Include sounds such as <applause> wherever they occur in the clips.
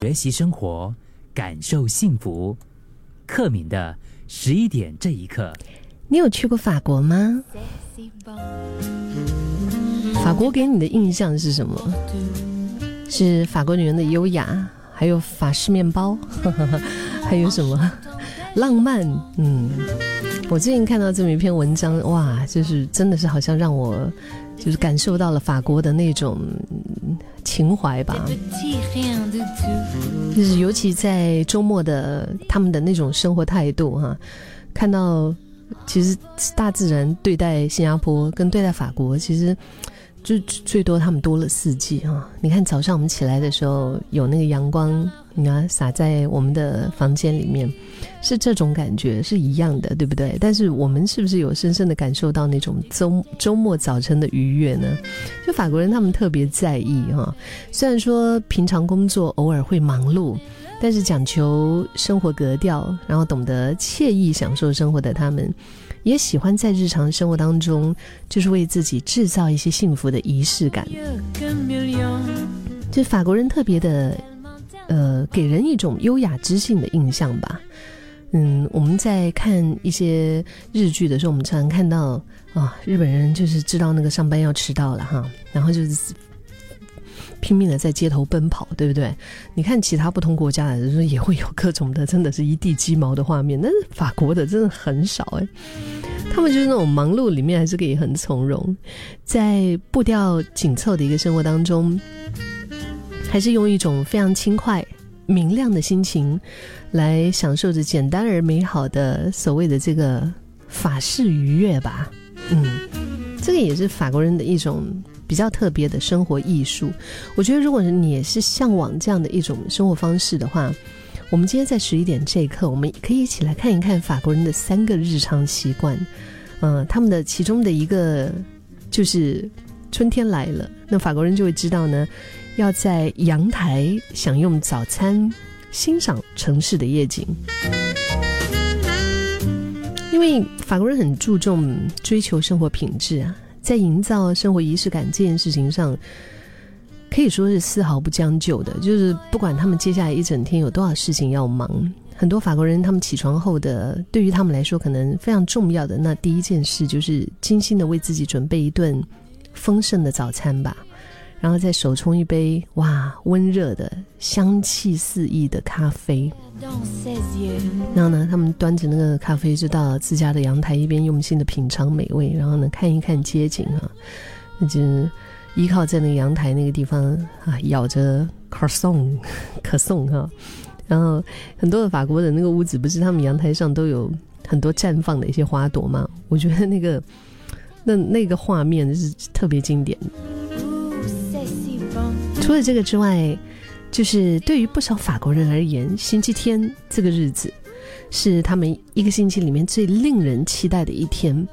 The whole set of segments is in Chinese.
学习生活，感受幸福。克敏的十一点这一刻，你有去过法国吗？法国给你的印象是什么？是法国女人的优雅，还有法式面包，<laughs> 还有什么浪漫？嗯，我最近看到这么一篇文章，哇，就是真的是好像让我就是感受到了法国的那种情怀吧。就是尤其在周末的他们的那种生活态度哈，看到其实大自然对待新加坡跟对待法国其实。就最多他们多了四季哈，你看早上我们起来的时候有那个阳光，你看洒在我们的房间里面，是这种感觉是一样的，对不对？但是我们是不是有深深的感受到那种周周末早晨的愉悦呢？就法国人他们特别在意哈，虽然说平常工作偶尔会忙碌，但是讲求生活格调，然后懂得惬意享受生活的他们。也喜欢在日常生活当中，就是为自己制造一些幸福的仪式感。就法国人特别的，呃，给人一种优雅知性的印象吧。嗯，我们在看一些日剧的时候，我们常常看到啊，日本人就是知道那个上班要迟到了哈，然后就是。拼命的在街头奔跑，对不对？你看其他不同国家的人也会有各种的，真的是一地鸡毛的画面。但是法国的真的很少哎，他们就是那种忙碌里面还是可以很从容，在步调紧凑的一个生活当中，还是用一种非常轻快、明亮的心情来享受着简单而美好的所谓的这个法式愉悦吧。嗯，这个也是法国人的一种。比较特别的生活艺术，我觉得如果你也是向往这样的一种生活方式的话，我们今天在十一点这一刻，我们可以一起来看一看法国人的三个日常习惯。嗯，他们的其中的一个就是春天来了，那法国人就会知道呢，要在阳台享用早餐，欣赏城市的夜景。因为法国人很注重追求生活品质啊。在营造生活仪式感这件事情上，可以说是丝毫不将就的。就是不管他们接下来一整天有多少事情要忙，很多法国人他们起床后的，对于他们来说可能非常重要的那第一件事，就是精心的为自己准备一顿丰盛的早餐吧。然后再手冲一杯哇温热的香气四溢的咖啡，然后呢，他们端着那个咖啡就到自家的阳台，一边用心的品尝美味，然后呢看一看街景啊，那就依靠在那个阳台那个地方啊，咬着 <laughs> 可颂可颂哈，然后很多的法国的那个屋子，不是他们阳台上都有很多绽放的一些花朵吗？我觉得那个那那个画面是特别经典。除了这个之外，就是对于不少法国人而言，星期天这个日子是他们一个星期里面最令人期待的一天。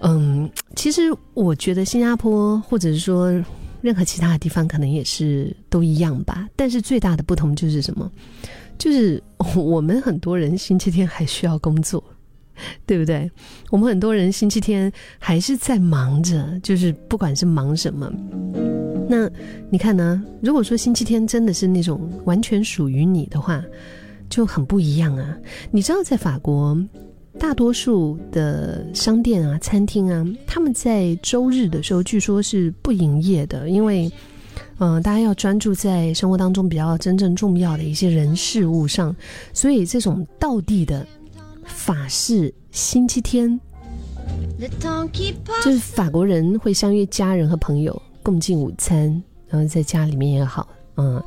嗯，其实我觉得新加坡或者是说任何其他的地方，可能也是都一样吧。但是最大的不同就是什么？就是我们很多人星期天还需要工作，对不对？我们很多人星期天还是在忙着，就是不管是忙什么。那你看呢？如果说星期天真的是那种完全属于你的话，就很不一样啊！你知道，在法国，大多数的商店啊、餐厅啊，他们在周日的时候据说是不营业的，因为，嗯，大家要专注在生活当中比较真正重要的一些人事物上，所以这种道地的法式星期天，就是法国人会相约家人和朋友。共进午餐，然后在家里面也好，嗯，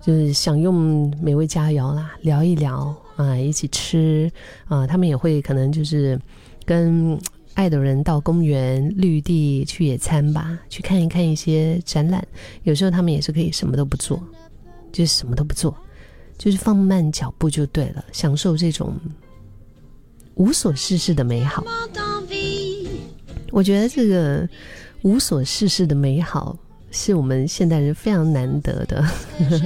就是享用美味佳肴啦，聊一聊啊，一起吃啊，他们也会可能就是跟爱的人到公园绿地去野餐吧，去看一看一些展览。有时候他们也是可以什么都不做，就是什么都不做，就是放慢脚步就对了，享受这种无所事事的美好。我觉得这个。无所事事的美好，是我们现代人非常难得的。<laughs>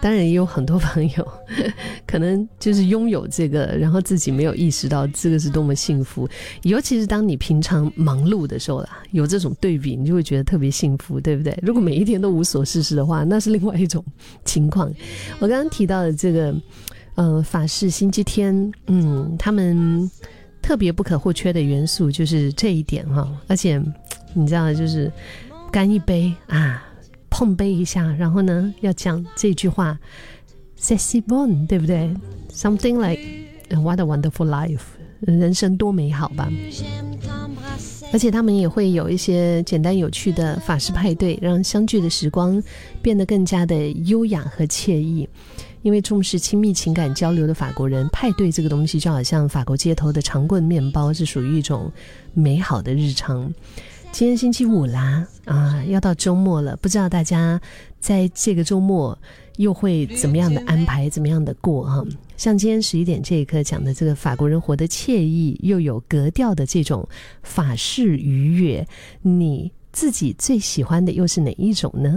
当然也有很多朋友，<laughs> 可能就是拥有这个，然后自己没有意识到这个是多么幸福。尤其是当你平常忙碌的时候啦，有这种对比，你就会觉得特别幸福，对不对？如果每一天都无所事事的话，那是另外一种情况。我刚刚提到的这个，呃，法式星期天，嗯，他们特别不可或缺的元素就是这一点哈，而且你知道，就是干一杯啊。碰杯一下，然后呢，要讲这句话，sexy born，对不对？Something like what a wonderful life，人生多美好吧。而且他们也会有一些简单有趣的法式派对，让相聚的时光变得更加的优雅和惬意。因为重视亲密情感交流的法国人，派对这个东西就好像法国街头的长棍面包，是属于一种美好的日常。今天星期五啦，啊，要到周末了，不知道大家在这个周末又会怎么样的安排，怎么样的过哈？像今天十一点这一刻讲的这个法国人活得惬意又有格调的这种法式愉悦，你自己最喜欢的又是哪一种呢？